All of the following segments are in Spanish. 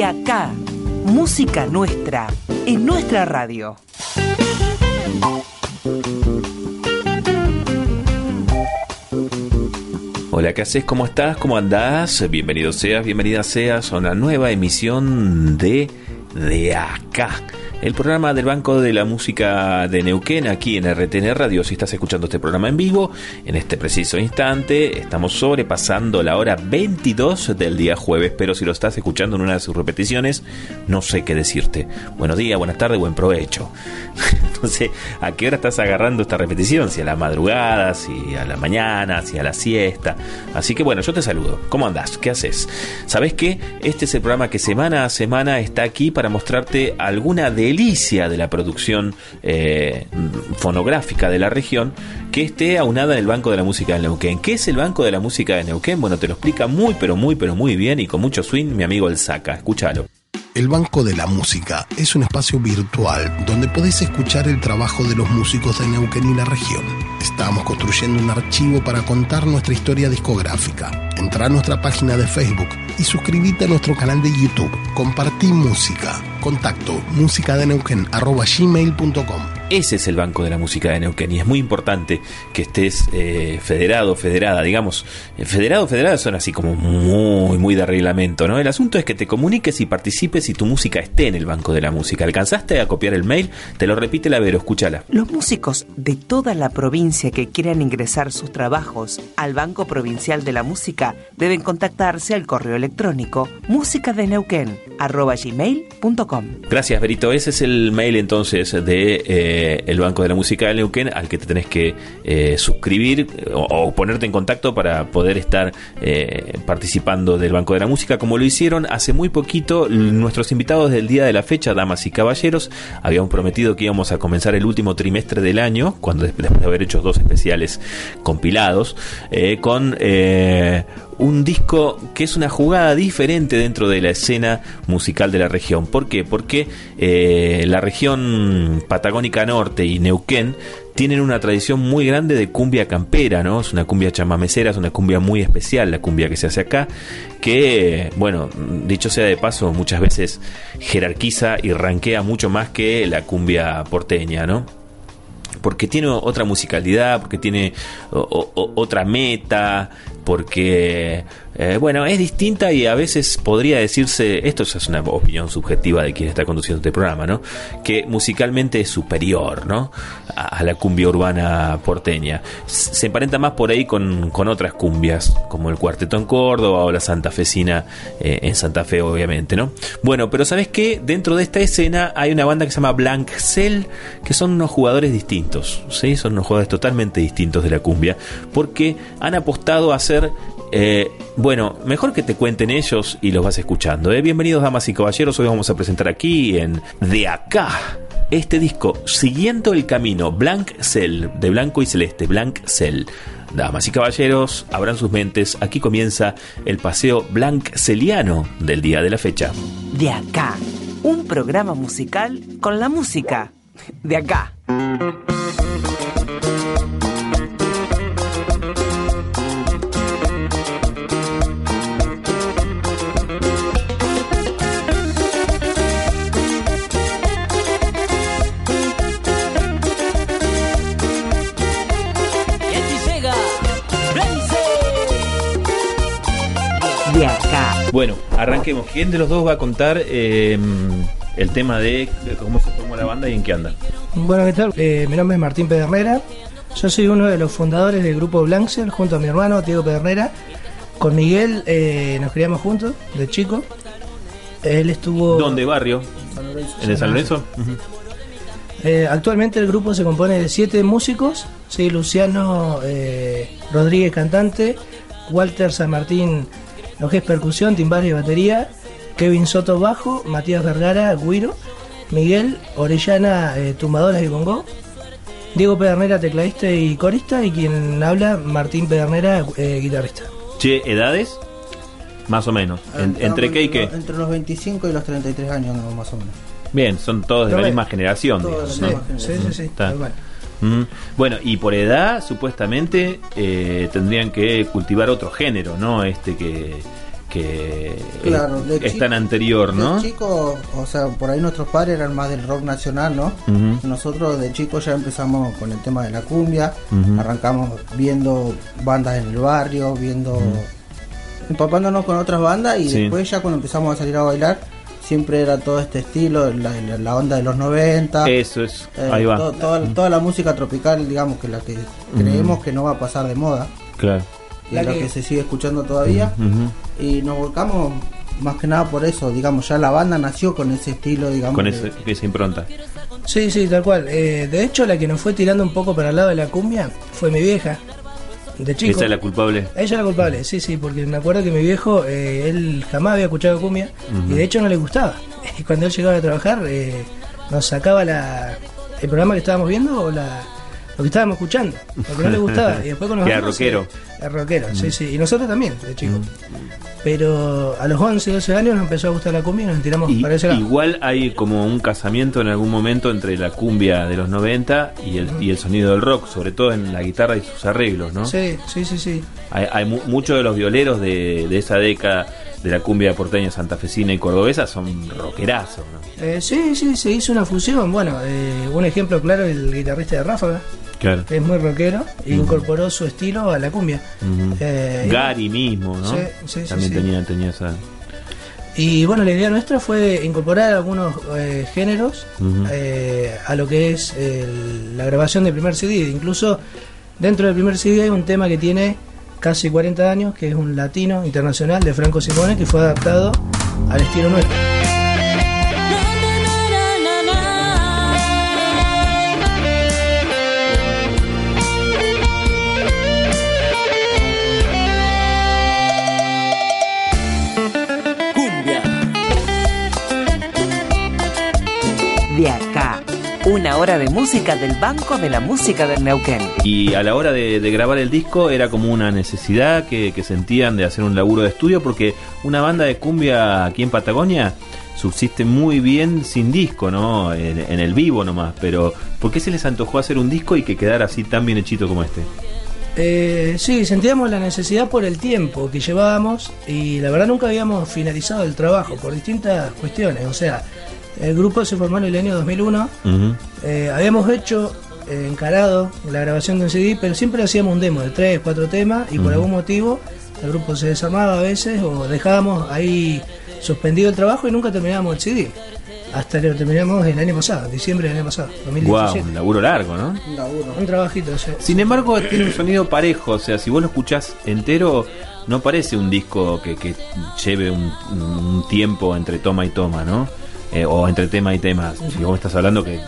De acá, música nuestra, en nuestra radio. Hola, ¿qué haces? ¿Cómo estás? ¿Cómo andás? Bienvenido seas, bienvenida seas a una nueva emisión de De Acá el programa del Banco de la Música de Neuquén aquí en RTN Radio. Si estás escuchando este programa en vivo, en este preciso instante estamos sobrepasando la hora 22 del día jueves, pero si lo estás escuchando en una de sus repeticiones, no sé qué decirte. Buenos días, buenas tardes, buen provecho. Entonces, ¿a qué hora estás agarrando esta repetición? Si a la madrugada, si a la mañana, si a la siesta. Así que bueno, yo te saludo. ¿Cómo andás? ¿Qué haces? ¿Sabes qué? Este es el programa que semana a semana está aquí para mostrarte alguna de delicia de la producción eh, fonográfica de la región que esté aunada en el Banco de la Música de Neuquén. ¿Qué es el Banco de la Música de Neuquén? Bueno, te lo explica muy, pero muy, pero muy bien y con mucho swing mi amigo El Saca. Escúchalo. El Banco de la Música es un espacio virtual donde podés escuchar el trabajo de los músicos de Neuquén y la región. Estamos construyendo un archivo para contar nuestra historia discográfica. Entra a nuestra página de Facebook y suscríbete a nuestro canal de YouTube. Compartí música. Contacto musicadeneuquen.gmail.com ese es el Banco de la Música de Neuquén y es muy importante que estés eh, federado, federada, digamos. Eh, federado, federada son así como muy, muy de reglamento, ¿no? El asunto es que te comuniques y participes y tu música esté en el Banco de la Música. ¿Alcanzaste a copiar el mail? Te lo repite la Vero, escúchala. Los músicos de toda la provincia que quieran ingresar sus trabajos al Banco Provincial de la Música deben contactarse al correo electrónico musicadeneuquen.com. Gracias, Berito. Ese es el mail entonces de... Eh, eh, el Banco de la Música de Neuquén al que te tenés que eh, suscribir o, ponerte en contacto para poder estar eh, participando del Banco de la Música, como lo hicieron hace muy poquito nuestros invitados del día de la fecha, damas y caballeros. Habíamos prometido que íbamos a comenzar el último trimestre del año, cuando después de haber hecho dos especiales compilados, con un disco que es una jugada diferente dentro de la escena musical de la región. ¿Por qué? Porque eh, la región Patagónica Norte y Neuquén tienen una tradición muy grande de cumbia campera, ¿no? Es una cumbia chamamecera, es una cumbia muy especial, la cumbia que se hace acá, que, bueno, dicho sea de paso, muchas veces jerarquiza y ranquea mucho más que la cumbia porteña, ¿no? porque tiene otra musicalidad, porque tiene otra meta, porque eh, bueno, es distinta y a veces podría decirse, esto es una opinión subjetiva de quien está conduciendo este programa, ¿no? Que musicalmente es superior, ¿no? A, la cumbia urbana porteña. Se emparenta más por ahí con, otras cumbias, como el Cuarteto en Córdoba o la Santa Fecina eh, en Santa Fe, obviamente, ¿no? Bueno, pero ¿sabes qué? Dentro de esta escena hay una banda que se llama Blank Cell, que son unos jugadores distintos, ¿sí? Son unos jugadores totalmente distintos de la cumbia, porque han apostado a hacer eh, bueno, mejor que te cuenten ellos y los vas escuchando. ¿eh? Bienvenidos, damas y caballeros. Hoy vamos a presentar aquí en De Acá este disco, Siguiendo el Camino, Blank Cell, de blanco y celeste, Blank Cell. Damas y caballeros, abran sus mentes. Aquí comienza el paseo blanc celiano del día de la fecha. De Acá, un programa musical con la música. De acá. Arranquemos. ¿Quién de los dos va a contar em, el tema de cómo se formó la banda y en qué anda? Bueno, ¿qué tal? Eh, mi nombre es Martín Pedernera. Yo soy uno de los fundadores del grupo Blancel junto a mi hermano Diego Pedernera. Con Miguel eh, nos criamos juntos, de chico. Él estuvo... ¿Dónde, barrio? ¿En el San Lorenzo? Eh, actualmente el grupo se compone de siete músicos, ¿sí? Luciano Rodríguez cantante, Walter San Martín lo que es percusión, timbal y batería, Kevin Soto bajo, Matías Vergara, guiro, Miguel Orellana, eh, tumbadoras y bongo, Diego Pedernera, tecladista y corista, y quien habla, Martín Pedernera, eh, guitarrista. Che, ¿edades? Más o menos. ¿Entre qué y qué? Entre los 25 y los 33 años, más o menos. Bien, son todos de la misma generación. sí, sí, sí, sí, bueno, y por edad, supuestamente, eh, tendrían que cultivar otro género, ¿no? Este que, que Claro, es chico- tan anterior, ¿no? Chicos, o sea, por ahí nuestros padres eran más del rock nacional, ¿no? Nosotros de chicos ya empezamos con el tema de la cumbia, arrancamos viendo bandas en el barrio, viendo... empapándonos con otras bandas y Sí. después ya cuando empezamos a salir a bailar, siempre era todo este estilo, la, la- la onda de los 90. Eso es, eh, ahí va. to- toda, toda la música tropical, digamos, que la que creemos que no va a pasar de moda, Claro. y La lo que- que se sigue escuchando todavía. Y nos volcamos más que nada por eso, digamos, ya la banda nació con ese estilo, digamos. Con de- ese- esa impronta. Sí, sí, tal cual. Eh, de hecho, la que nos fue tirando un poco para el lado de la cumbia fue mi vieja, de chico. Esa es la culpable. Ella es la culpable, sí, sí, porque me acuerdo que mi viejo, eh, él jamás había escuchado cumbia y de hecho no le gustaba. Y cuando él llegaba a trabajar, eh, nos sacaba la, el programa que estábamos viendo o la, lo que estábamos escuchando, porque no le gustaba. Y después cuando nos Que era vimos, rockero. eh, era rockero, sí, sí. Y nosotros también, de chico. Pero a los 11, 12 años nos empezó a gustar la cumbia y nos tiramos Y- para ese lado. igual hay como un casamiento en algún momento entre la cumbia de los 90 y el, y el sonido del rock, sobre todo en la guitarra y sus arreglos, ¿no? Sí, sí, sí, sí. Hay, hay mu- muchos de los violeros de, de esa década de la cumbia porteña, santafesina y cordobesa son rockerazos, ¿no? Eh, sí, sí, se hizo una fusión. Bueno, eh, un ejemplo claro, el guitarrista de Ráfaga, Claro. es muy rockero, e incorporó su estilo a la cumbia. Eh, Gary mismo, ¿no? Sí, sí, También sí. tenía, tenía esa. Y bueno, la idea nuestra fue incorporar algunos eh, géneros eh, a lo que es el- la grabación del primer CD. Incluso dentro del primer CD hay un tema que tiene casi 40 años, que es un latino internacional de Franco Simone, que fue adaptado al estilo nuestro. Acá, una hora de música del Banco de la Música del Neuquén. Y a la hora de, de grabar el disco era como una necesidad que, que sentían de hacer un laburo de estudio porque una banda de cumbia aquí en Patagonia subsiste muy bien sin disco, ¿no? En, en el vivo nomás, pero ¿por qué se les antojó hacer un disco y que quedara así tan bien hechito como este? Eh, sí, sentíamos la necesidad por el tiempo que llevábamos y la verdad nunca habíamos finalizado el trabajo por distintas cuestiones. O sea, el grupo se formó en el año 2001, Ujú. eh, habíamos hecho, eh, encarado la grabación de un CD, pero siempre hacíamos un demo de tres, cuatro temas y por algún motivo el grupo se desarmaba a veces o dejábamos ahí suspendido el trabajo y nunca terminábamos el CD. Hasta que lo terminamos el año pasado, diciembre del año pasado, Guau, 2017. un laburo largo, ¿no? Un laburo. Un trabajito, sí. Sin embargo, tiene un sonido parejo, o sea, si vos lo escuchás entero, no parece un disco que, que lleve un, un tiempo entre toma y toma, ¿no? Eh, o entre tema y tema. Si vos me estás hablando que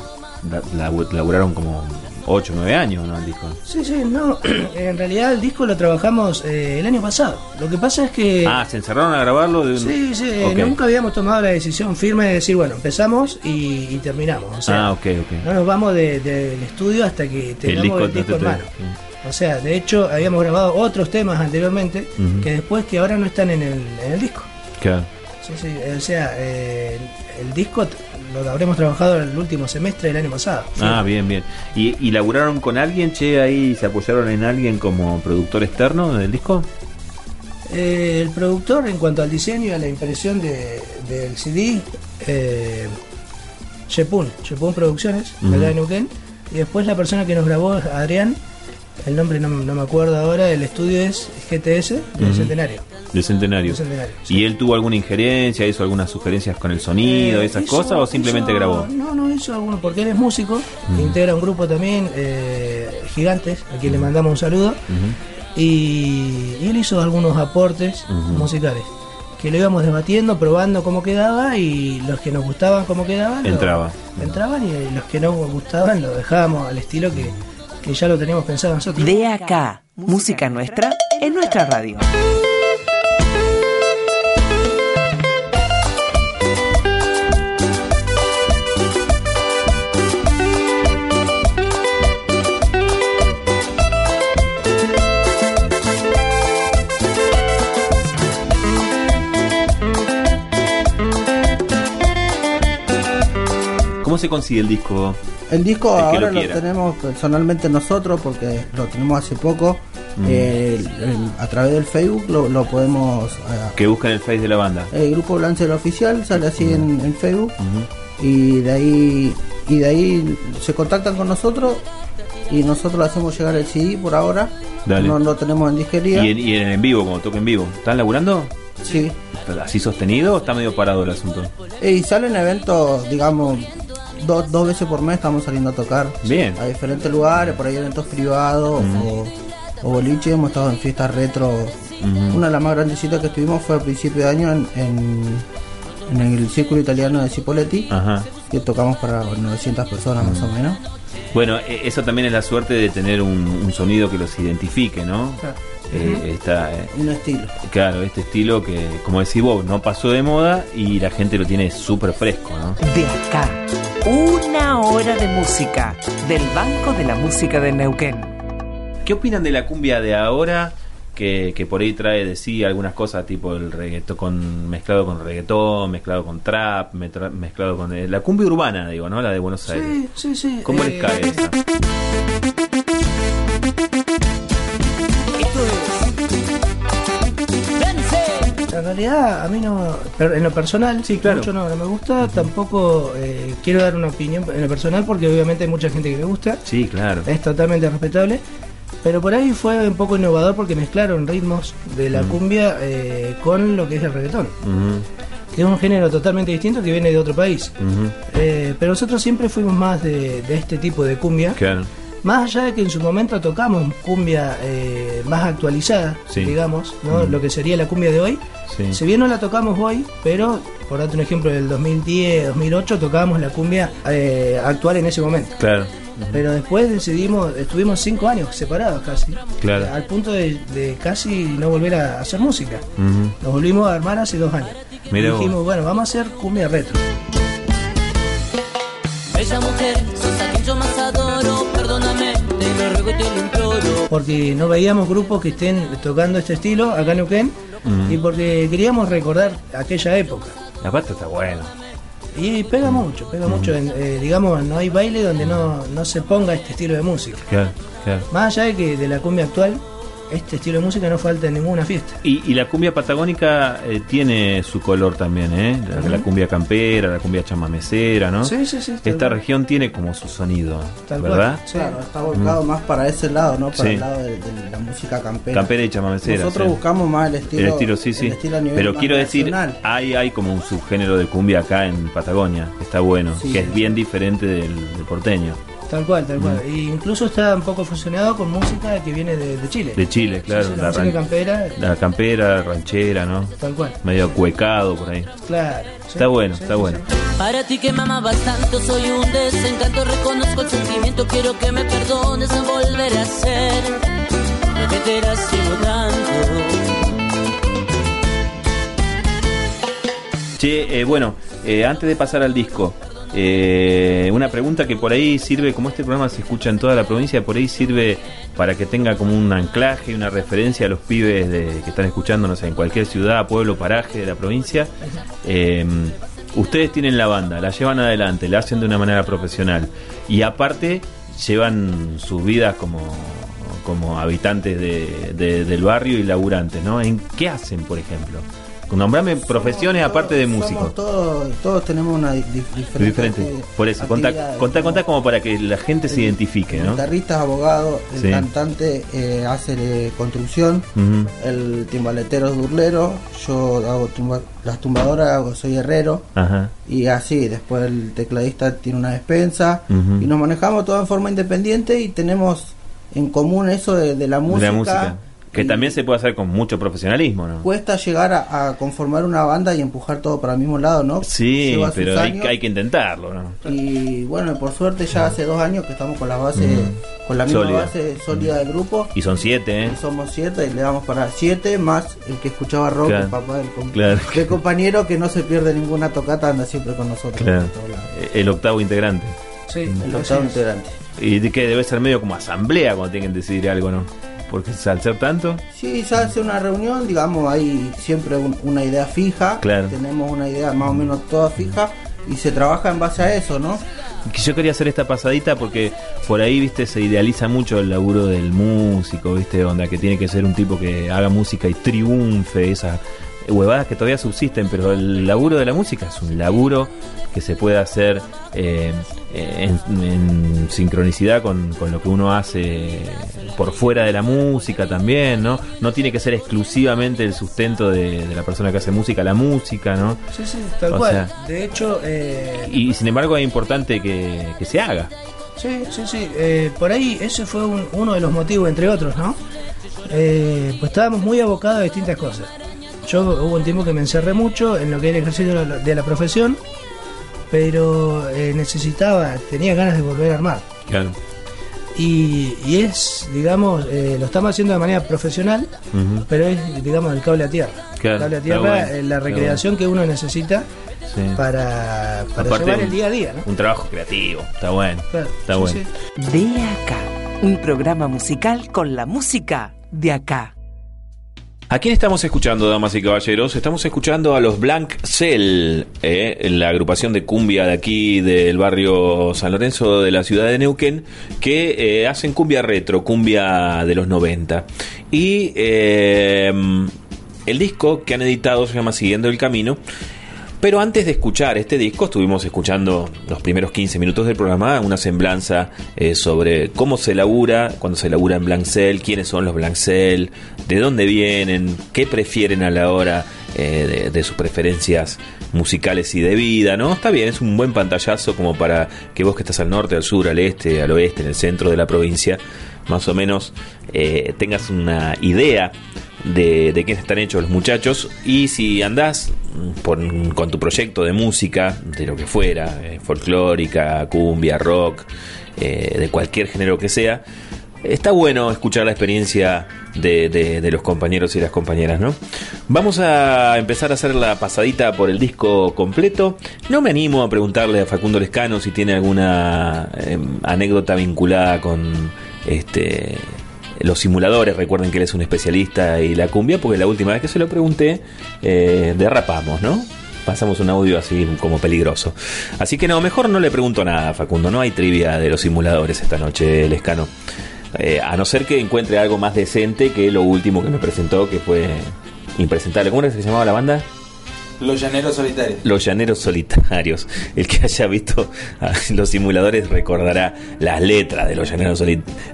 la, la- laburaron como 8 o 9 años, ¿no? El disco. Sí, sí, no. En realidad el disco lo trabajamos eh, el año pasado. Lo que pasa es que. Ah, se encerraron a grabarlo de un... Sí, sí, nunca habíamos tomado la decisión firme de decir, bueno, empezamos y, y terminamos. O sea, ah, ok, ok. no nos vamos de- del estudio hasta que tengamos el disco, no te- en mano. O sea, de hecho, habíamos grabado otros temas anteriormente que después que ahora no están en el, en el disco. Claro. Sí, sí, o sea, eh, el disco lo habremos trabajado en el último semestre del año pasado. Ah, bien, bien. ¿Y, ¿Y laburaron con alguien, che, ahí se apoyaron en alguien como productor externo del disco? Eh, el productor, en cuanto al diseño y a la impresión de- del CD, eh, Shepun, Shepun Producciones, de acá de Neuquén. Y después la persona que nos grabó es Adrián, el nombre no, no me acuerdo ahora, el estudio es GTS del. Centenario. Del centenario. Del Centenario, sí. ¿Y él tuvo alguna injerencia, hizo algunas sugerencias con el sonido, Eh, esas hizo- cosas, o simplemente hizo- grabó? No, no hizo alguno, porque él es músico, integra un grupo también, eh, Gigantes, a quien le mandamos un saludo. Y, y él hizo algunos aportes musicales que lo íbamos debatiendo, probando cómo quedaba y los que nos gustaban cómo quedaban lo- Entraba. entraban y los que no gustaban lo dejábamos al estilo que, que ya lo teníamos pensado nosotros. De acá, música nuestra en nuestra radio. ¿Cómo se consigue el disco? El disco El ahora lo lo, tenemos personalmente nosotros porque lo tenemos hace poco. Eh, el- el- a través del Facebook lo, lo podemos... eh, Que buscan el face de la banda. el grupo Lance el Oficial sale así en, en Facebook Ujú. y de ahí y de ahí se contactan con nosotros y nosotros le hacemos llegar el CD por ahora. Dale. No lo tenemos en disquería. Y en, y en, en vivo, como toca en vivo. ¿Están laburando? Sí. ¿Así sostenido o está medio parado el asunto? Y salen eventos, digamos, dos, dos veces por mes estamos saliendo a tocar. Bien. A diferentes lugares, por ahí eventos privados o, o boliche. Hemos estado en fiestas retro. Una de las más grandecitas que estuvimos fue a principio de año en, en, en el Círculo Italiano de Cipoletti. Ajá. Que tocamos para 900 personas más o menos. Bueno, e- eso también es la suerte de tener un, un sonido que los identifique, ¿no? Claro. Eh, está, eh, Un estilo. claro, este estilo que, como decís vos, no pasó de moda y la gente lo tiene súper fresco, ¿no? De acá, una hora de música del Banco de la Música de Neuquén. ¿Qué opinan de la cumbia de ahora? Que, que por ahí trae de sí algunas cosas tipo el reggaetón con, mezclado con reggaetón, mezclado con trap, metra- mezclado con eh, la cumbia urbana, digo, ¿no? La de Buenos Aires. Sí, sí, sí. ¿Cómo eh, les cae esa? En realidad, a mí no. En lo personal, sí, claro. mucho no, no me gusta. Tampoco eh, quiero dar una opinión en lo personal porque obviamente hay mucha gente que le gusta. Sí, claro. Es totalmente respetable. Pero por ahí fue un poco innovador porque mezclaron ritmos de la cumbia eh, con lo que es el reggaetón. Ujú, Que es un género totalmente distinto que viene de otro país. ujú. Eh, pero nosotros siempre fuimos más de, de este tipo de cumbia. Claro. Más allá de que en su momento tocamos cumbia eh, más actualizada, Sí. digamos, ¿no? Mm. lo que sería la cumbia de hoy. Sí. Si bien no la tocamos hoy, pero por darte un ejemplo del 2010, 2008 tocábamos la cumbia eh, actual en ese momento. Claro. Pero después decidimos, estuvimos cinco años separados casi, Claro. eh, al punto de, de casi no volver a hacer música. Nos volvimos a armar hace dos años. Mirá y vos. dijimos, bueno, vamos a hacer cumbia retro. Bella mujer, te lo imploro. porque no veíamos grupos que estén tocando este estilo acá en Neuquén Mm. y porque queríamos recordar aquella época. La pasta está buena. Y pega mucho, pega mucho. en- eh, digamos, no hay baile donde no, no se ponga este estilo de música. Claro, claro. Más allá de que de la cumbia actual, este estilo de música no falta en ninguna fiesta. Y, y la cumbia patagónica eh, tiene su color también, ¿eh? La, la cumbia campera, la cumbia chamamecera, ¿no? Sí, sí, sí. Esta cual. región tiene como su sonido, Tal cual. ¿verdad? Sí. Claro, está volcado más para ese lado, ¿no? Para Sí. el lado de, de la música campera. Campera y chamamecera. Nosotros sí. buscamos más el estilo, el estilo, sí, sí. el estilo a nivel Pero más quiero decir, hay, hay como un subgénero de cumbia acá en Patagonia, que está bueno, Sí. que es bien diferente del, del porteño. Tal cual, tal Mm. cual. E incluso está un poco fusionado con música que viene de, de Chile. De Chile, claro. Sí, sí, la la, ran- campera, la campera, ranchera, ¿no? tal cual. Medio cuecado por ahí. Claro. sí, Está bueno, sí, está sí, bueno. sí. Para ti que me amabas tanto, soy un desencanto. Reconozco el sentimiento, quiero que me perdones. No volveré a ser lo que te sido tanto. Che, eh, bueno, eh, antes de pasar al disco, eh, una pregunta que por ahí sirve, como este programa se escucha en toda la provincia, por ahí sirve para que tenga como un anclaje, una referencia a los pibes de, que están escuchándonos en cualquier ciudad, pueblo, paraje de la provincia. Eh, ustedes tienen la banda, la llevan adelante, la hacen de una manera profesional y aparte llevan sus vidas como como habitantes de- de- del barrio y laburantes, ¿no? ¿En qué hacen, por ejemplo? Nombrame profesiones aparte de Somos músicos. Todos, todos tenemos una di- di- diferente. Diferente. Por eso, contá, contá, contá como para que la gente se identifique, El ¿no? guitarrista es abogado, el Sí. cantante eh, hace eh, construcción, el timbaletero es durlero, yo hago tumba- las tumbadoras, hago- soy herrero. Ajá. Y así, después el tecladista tiene una despensa y nos manejamos todo en forma independiente y tenemos en común eso de, de la De música. la música. Que y también se puede hacer con mucho profesionalismo, ¿no? Cuesta llegar a, a conformar una banda y empujar todo para el mismo lado, ¿no? Sí, Lleva pero hay, hay que intentarlo, ¿no? Y bueno, por suerte ya hace dos años que estamos con la base, con la misma Sólida. base sólida del grupo. Y son siete, ¿eh? Y somos siete y le damos para siete más el que escuchaba rock, Claro. el papá del, com- Claro. del compañero que no se pierde ninguna tocata, anda siempre con nosotros. Claro. Eh, El octavo integrante. Sí, El octavo integrante. Y que debe ser medio como asamblea cuando tienen que decidir algo, ¿no? Porque al ser tanto, Sí, se hace una reunión, digamos, hay siempre un- una idea fija, Claro. tenemos una idea más o menos toda fija y se trabaja en base a eso, ¿no? yo quería hacer esta pasadita porque por ahí, viste, se idealiza mucho el laburo del músico, viste, onda que tiene que ser un tipo que haga música y triunfe, esa huevadas que todavía subsisten, pero el laburo de la música es un laburo que se puede hacer eh, en, sincronicidad con, lo que uno hace por fuera de la música también, ¿no? No tiene que ser exclusivamente el sustento de, la persona que hace música, la música, ¿no? Sí, sí, tal cual. de hecho... Eh, y, sin embargo es importante que, se haga. Sí, sí, sí. Eh, por ahí ese fue uno de los motivos, entre otros, ¿no? pues estábamos muy abocados a distintas cosas. Yo hubo un tiempo que me encerré mucho en lo que era el ejercicio de la, profesión, pero eh, necesitaba, tenía ganas de volver a armar. Claro. Y, es, digamos, eh, lo estamos haciendo de manera profesional, pero es, digamos, el cable a tierra. el cable a tierra, eh, la recreación que uno necesita para, para llevar el día a día. Un trabajo creativo, está bueno. está bueno. De acá, un programa musical con la música de acá. ¿A quién estamos escuchando, damas y caballeros? Estamos escuchando a los Blank Cell, eh, la agrupación de cumbia de aquí del barrio San Lorenzo de la ciudad de Neuquén, que eh, hacen cumbia retro, cumbia de los 90. Y eh, el disco que han editado se llama Siguiendo el Camino. Pero antes de escuchar este disco, estuvimos escuchando los primeros 15 minutos del programa, una semblanza eh, sobre cómo se labura, cuando se labura en Blancel, quiénes son los Blancel, de dónde vienen, qué prefieren a la hora eh, de, sus preferencias musicales y de vida, ¿no? Está bien, es un buen pantallazo como para que vos que estás al norte, al sur, al este, al oeste, en el centro de la provincia, más o menos eh, tengas una idea de, de quiénes están hechos los muchachos y si andás con tu proyecto de música, de lo que fuera, eh, folclórica, cumbia, rock, eh, de cualquier género que sea, está bueno escuchar la experiencia de, de, los compañeros y las compañeras, ¿no? Vamos a empezar a hacer la pasadita por el disco completo. No me animo a preguntarle a Facundo Lescano si tiene alguna em, anécdota vinculada con este los simuladores, recuerden que él es un especialista y la cumbia, porque la última vez que se lo pregunté, eh, derrapamos, ¿no? Pasamos un audio así como peligroso. Así que no, mejor no le pregunto nada, Facundo. No hay trivia de los simuladores esta noche, Lescano. Eh, a no ser que encuentre algo más decente que lo último que me presentó, que fue impresentable. ¿Cómo era que se llamaba la banda? Los llaneros solitarios. Los llaneros solitarios. El que haya visto los simuladores recordará las letras de los llaneros,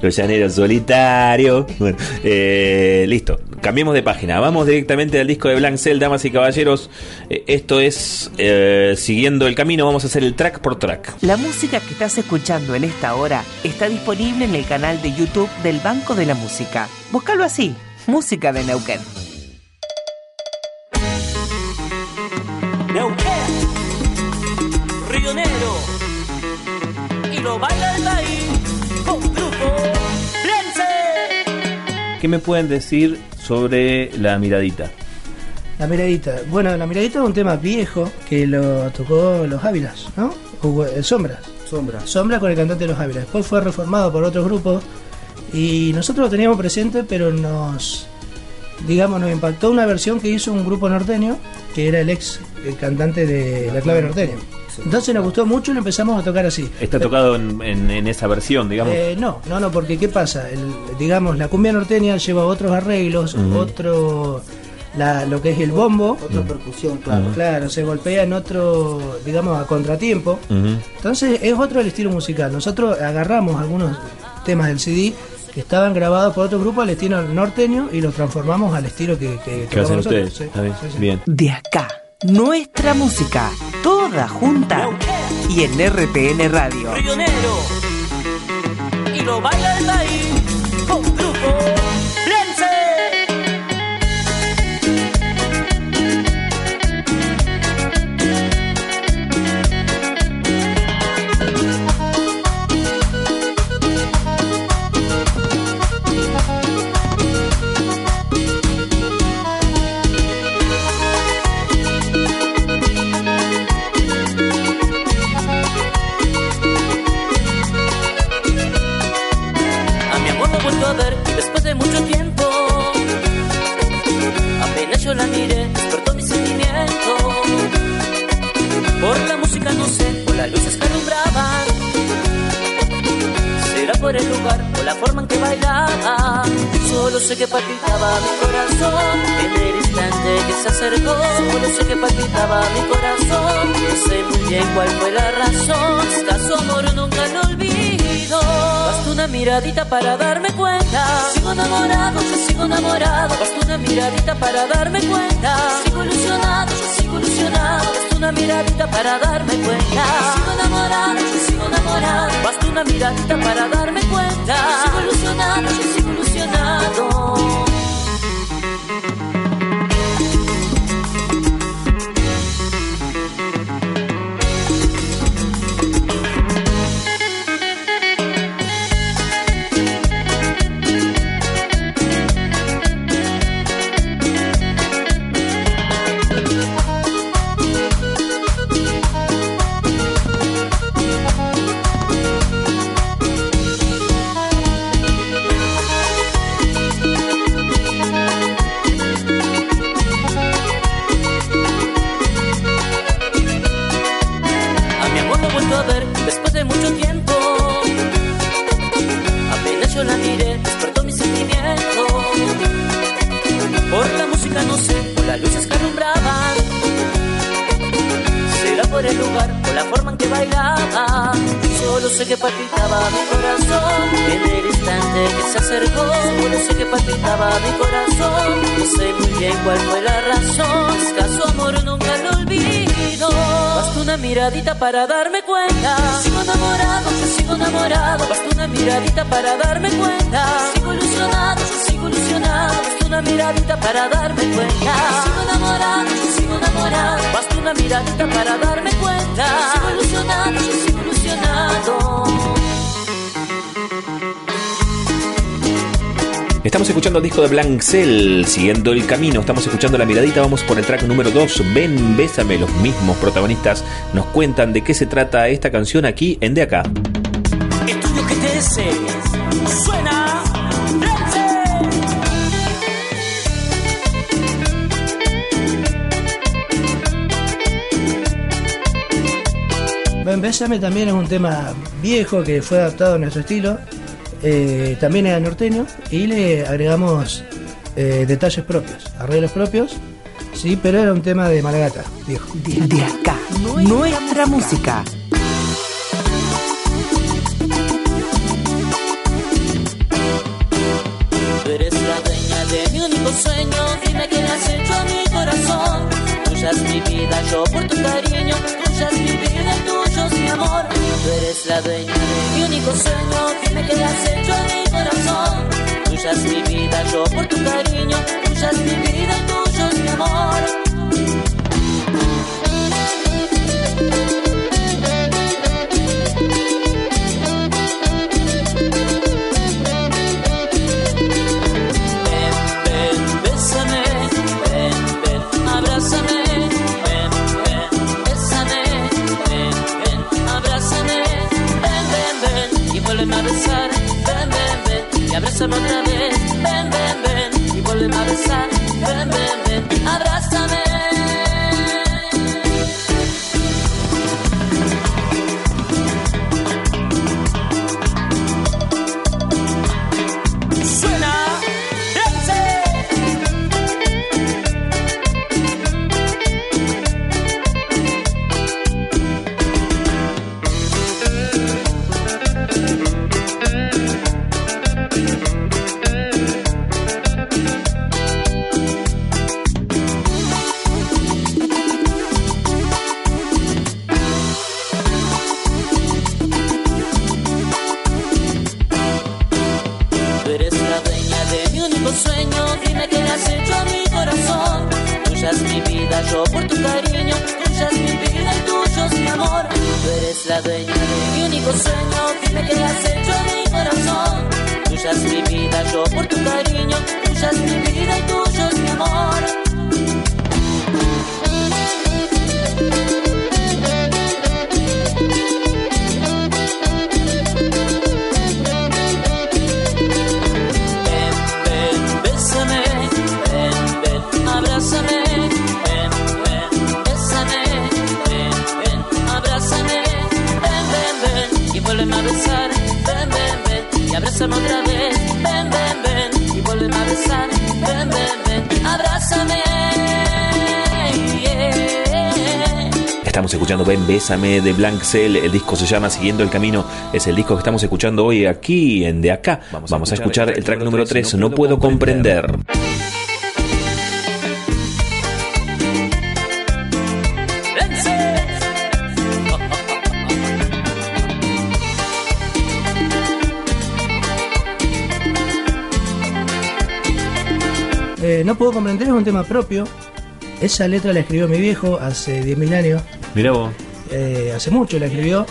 los llaneros solitarios. Bueno, eh, listo. Cambiemos de página. Vamos directamente al disco de Blanc Cell, damas y caballeros. Eh, esto es eh, Siguiendo el Camino. Vamos a hacer el track por track. La música que estás escuchando en esta hora está disponible en el canal de YouTube del Banco de la Música. Búscalo así. Música de Neuquén. Río Negro y lo baila el país con grupo ¿Qué me pueden decir sobre la miradita? La miradita. Bueno, la miradita es un tema viejo que lo tocó los Ávilas, ¿no? Eh, Sombras. Sombra. Sombra con el cantante de los Ávilas. Después fue reformado por otros grupos y nosotros lo teníamos presente, pero nos, digamos, nos impactó una versión que hizo un grupo norteño, que era el ex el cantante de La Clave Norteña. Entonces nos gustó mucho y lo empezamos a tocar así. ¿Está tocado en, esa versión, digamos? Eh, no, no, no, porque ¿qué pasa? El, digamos, la cumbia norteña lleva otros arreglos, otro... La, lo que es el bombo. Otra percusión, claro. Claro, se golpea en otro, digamos, a contratiempo. Entonces es otro el estilo musical. Nosotros agarramos algunos temas del CD que estaban grabados por otro grupo al estilo norteño y los transformamos al estilo que, que, hacen ustedes. Bien. De acá nuestra música, toda junta y en RPN Radio. Río Negro y lo baila el Solo sé que palpitaba mi corazón en el instante que se acercó. Solo sé que palpitaba mi corazón. No sé muy bien cuál fue la razón. Caso amor nunca lo olvido. Basta una miradita para darme cuenta. Sigo enamorado, yo sigo enamorado. Basta una miradita para darme cuenta. Sigo ilusionado, yo sigo ilusionado. Una miradita para darme cuenta. Sigo enamorado, yo sigo enamorado. Basta una miradita para darme cuenta. Sigo ilusionado, yo sigo ilusionado. Estamos escuchando el disco de Blank Cell, siguiendo el camino, estamos escuchando la miradita, vamos por el track número 2, Ven, Bésame, los mismos protagonistas nos cuentan de qué se trata esta canción aquí en De Acá. Estudio GTS. Suena. Ven, Bésame también es un tema viejo que fue adaptado a nuestro estilo. Eh, también era norteño y le agregamos eh, detalles propios, arreglos propios. Sí, pero era un tema de Malagata, viejo. De, de acá, nuestra música. Tú eres la dueña de mi único sueño. Dime qué le has hecho a mi corazón. Tuya es mi vida, yo por tu cariño. Tuya es mi vida y es mi amor. Tú eres la dueña mi único sueño. Qué le has hecho mi corazón. Tuya es mi vida, yo por tu cariño. Tuya es mi vida y tuyo es mi amor. Abrázame otra vez, ven, ven, ven, y vuelve a besar, ven, ven, ven, abrázame. Bésame de Blank Cell. El disco se llama Siguiendo el Camino. Es el disco que estamos escuchando hoy aquí en De Acá. Vamos, a, escuchar el track, número 3, No, puedo comprender. Eh, no puedo comprender, es un tema propio. Esa letra la escribió mi viejo hace 10.000 años. Mira vos. Eh, hace mucho la escribió.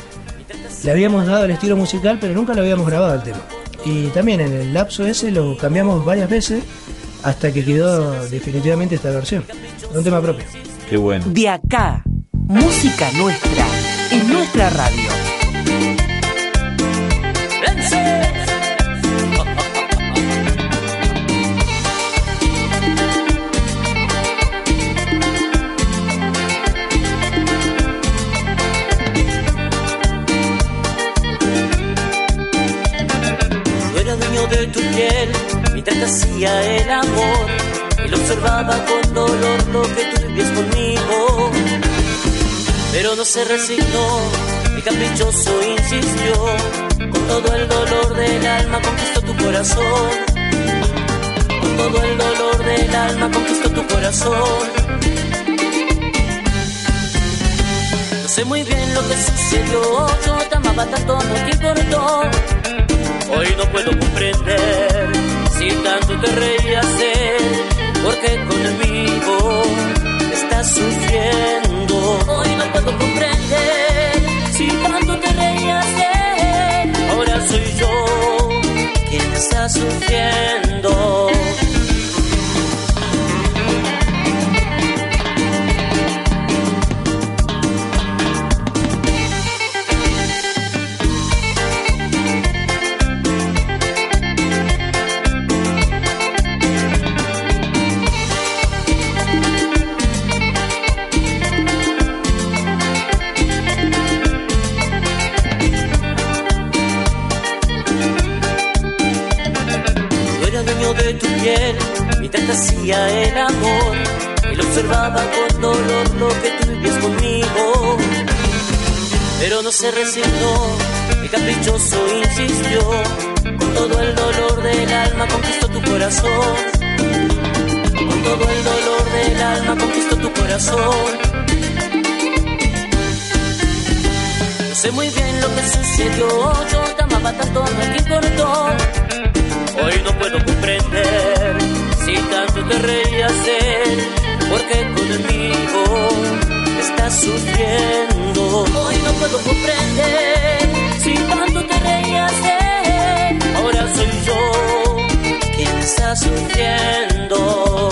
Le habíamos dado el estilo musical, pero nunca lo habíamos grabado el tema. Y también en el lapso ese lo cambiamos varias veces hasta que quedó definitivamente esta versión. Un tema propio. Qué bueno. De acá, música nuestra, en nuestra radio. Observaba con dolor lo que tú vivías conmigo. Pero no se resignó, mi caprichoso insistió, con todo el dolor del alma conquistó tu corazón. Con todo el dolor del alma conquistó tu corazón. No sé muy bien lo que sucedió, yo te amaba tanto, no te importó Hoy no puedo comprender si tanto te reías él, porque conmigo estás sufriendo. Hoy no puedo comprender si tanto te reías él, ahora soy yo quien está sufriendo. Hacía el amor lo observaba con dolor lo que tú conmigo. Pero no se resignó, mi caprichoso insistió, con todo el dolor del alma conquistó tu corazón. Con todo el dolor del alma conquistó tu corazón. Sé muy bien lo que sucedió, yo te amaba tanto, no te importó. Hoy no puedo comprender si tanto te reías él, porque conmigo estás sufriendo. Hoy no puedo comprender si tanto te reías él, ahora soy yo quien está sufriendo.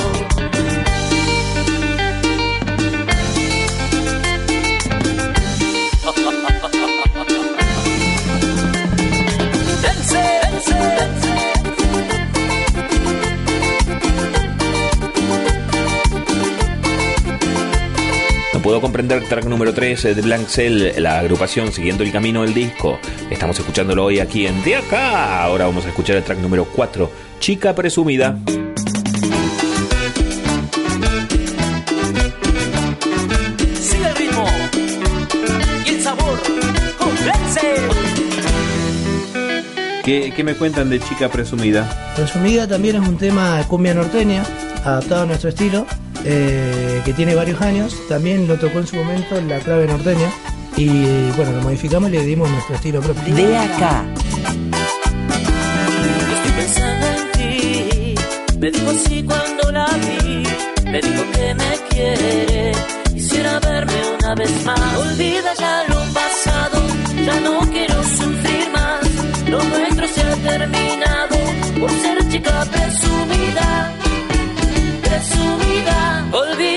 Puedo comprender track número 3 de Blank Cell, la agrupación siguiendo el camino del disco. Estamos escuchándolo hoy aquí en De Acá. Ahora vamos a escuchar el track número 4, Chica Presumida. Sigue el ritmo y el sabor con ¿Qué, ¿Qué me cuentan de Chica Presumida? Presumida también es un tema de cumbia norteña, adaptado a nuestro estilo eh, que tiene varios años. También lo tocó en su momento en la clave norteña. Y bueno, lo modificamos y le dimos nuestro estilo propio. De acá. Estoy pensando en ti. Me dijo así cuando la vi. Me dijo que me quiere. Quisiera verme una vez más. Olvida ya lo pasado. Ya no quiero sufrir más. Lo nuestro se ha terminado. Por ser chica presumida.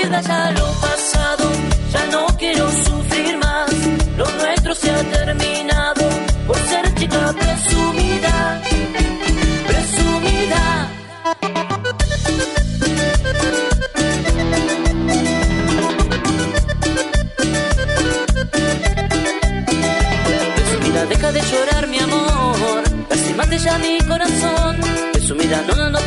Olvida ya lo pasado, ya no quiero sufrir más. Lo nuestro se ha terminado por ser chica presumida. Presumida. Presumida, deja de llorar, mi amor. Lastimate ya mi corazón. Presumida, no, no, no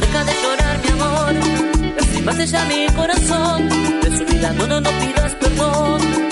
Deja de llorar, mi amor. lastimaste ya mi corazón. Presumida, no, no, no pidas perdón.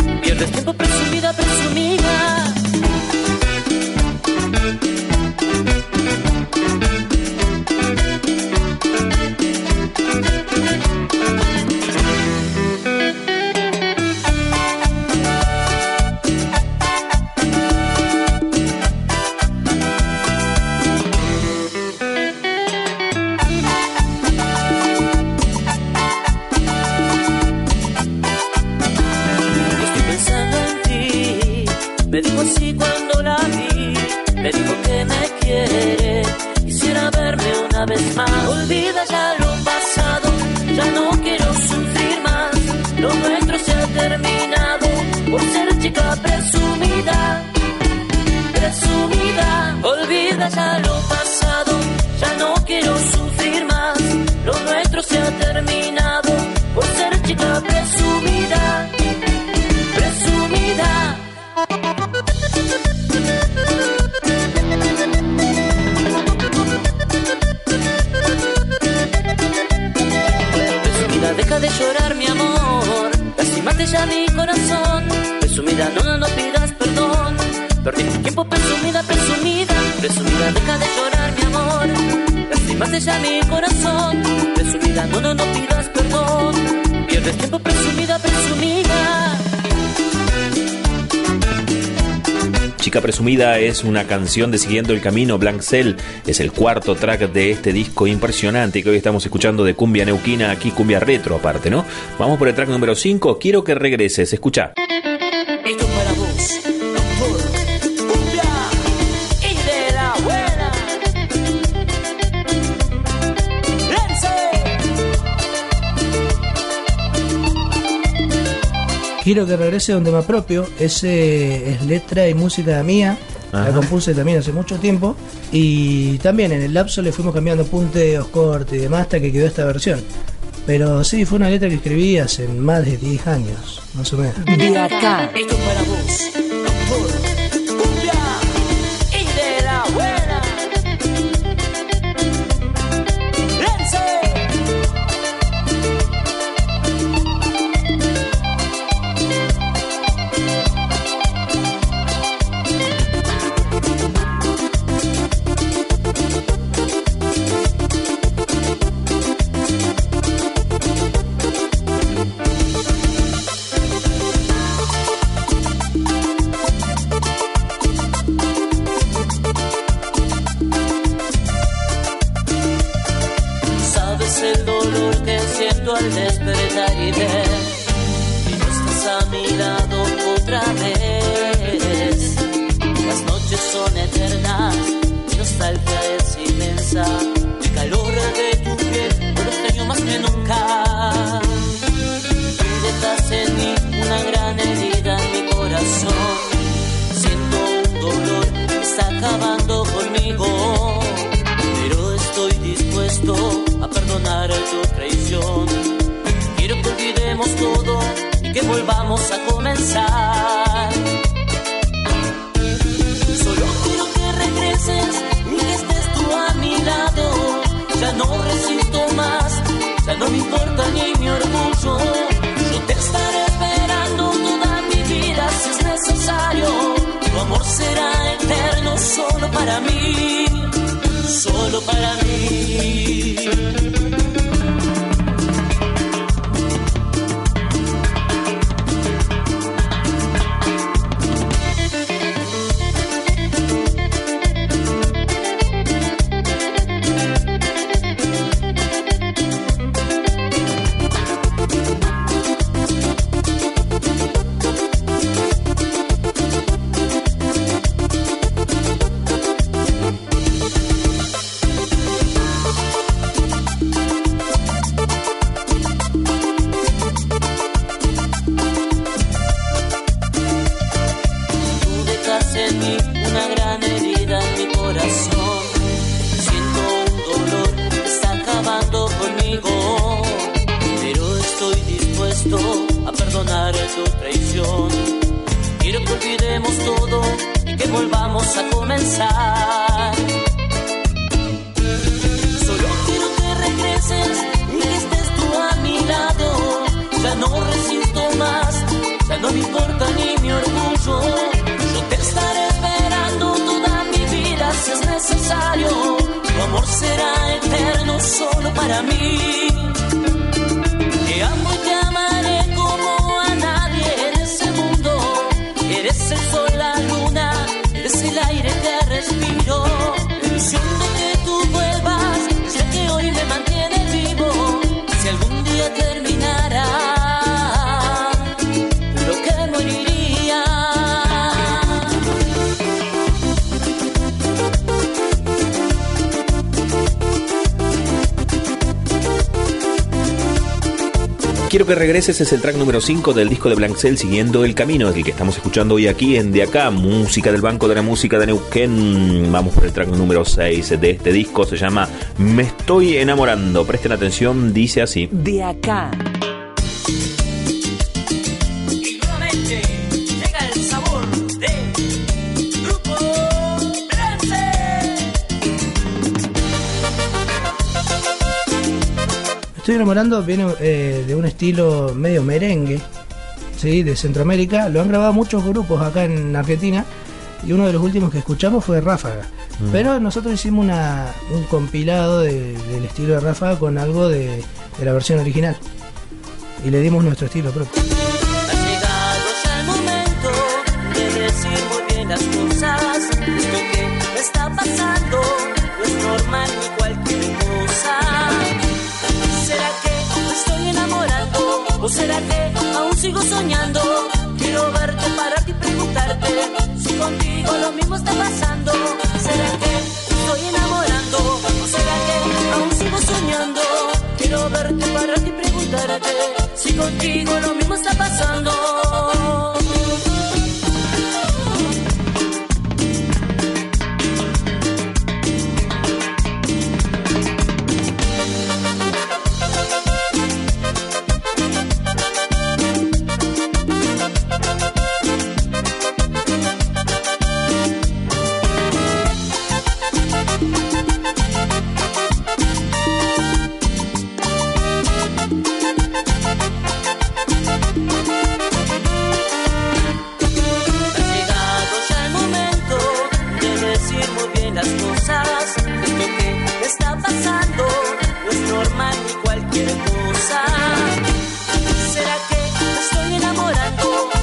Es una canción de Siguiendo el Camino, Blank Cell. Es el cuarto track de este disco impresionante que hoy estamos escuchando de Cumbia Neuquina, aquí Cumbia Retro aparte, ¿no? Vamos por el track número 5, Quiero que regreses, escucha. Esto es para vos, doctor. Cumbia y de la buena. Quiero que regrese un tema propio. Ese es letra y música mía. Ajá. La compuse también hace mucho tiempo. Y también en el lapso le fuimos cambiando punteos, cortes y demás hasta que quedó esta versión. Pero sí, fue una letra que escribí hace más de 10 años, más o menos. De acá, Esto es para vos, amor será eterno solo para mí, solo para mí. Quiero que regreses es el track número 5 del disco de Blank siguiendo el camino, el que estamos escuchando hoy aquí en De Acá, música del Banco de la Música de Neuquén. Vamos por el track número 6 de este disco, se llama Me estoy enamorando. Presten atención, dice así. De acá, enamorando, viene eh, de un estilo medio merengue, ¿sí? de Centroamérica. Lo han grabado muchos grupos acá en Argentina y uno de los últimos que escuchamos fue Ráfaga. Pero nosotros hicimos una, un compilado de- del estilo de Ráfaga con algo de, de la versión original. Y le dimos nuestro estilo propio. Ha llegado ya el momento de decir muy bien las cosas. Esto que está pasando ¿O será que aún sigo soñando? Quiero verte, pararte y preguntarte si contigo lo mismo está pasando. ¿Será que estoy enamorando? ¿O será que aún sigo soñando? Quiero verte, pararte y preguntarte si contigo lo mismo está pasando.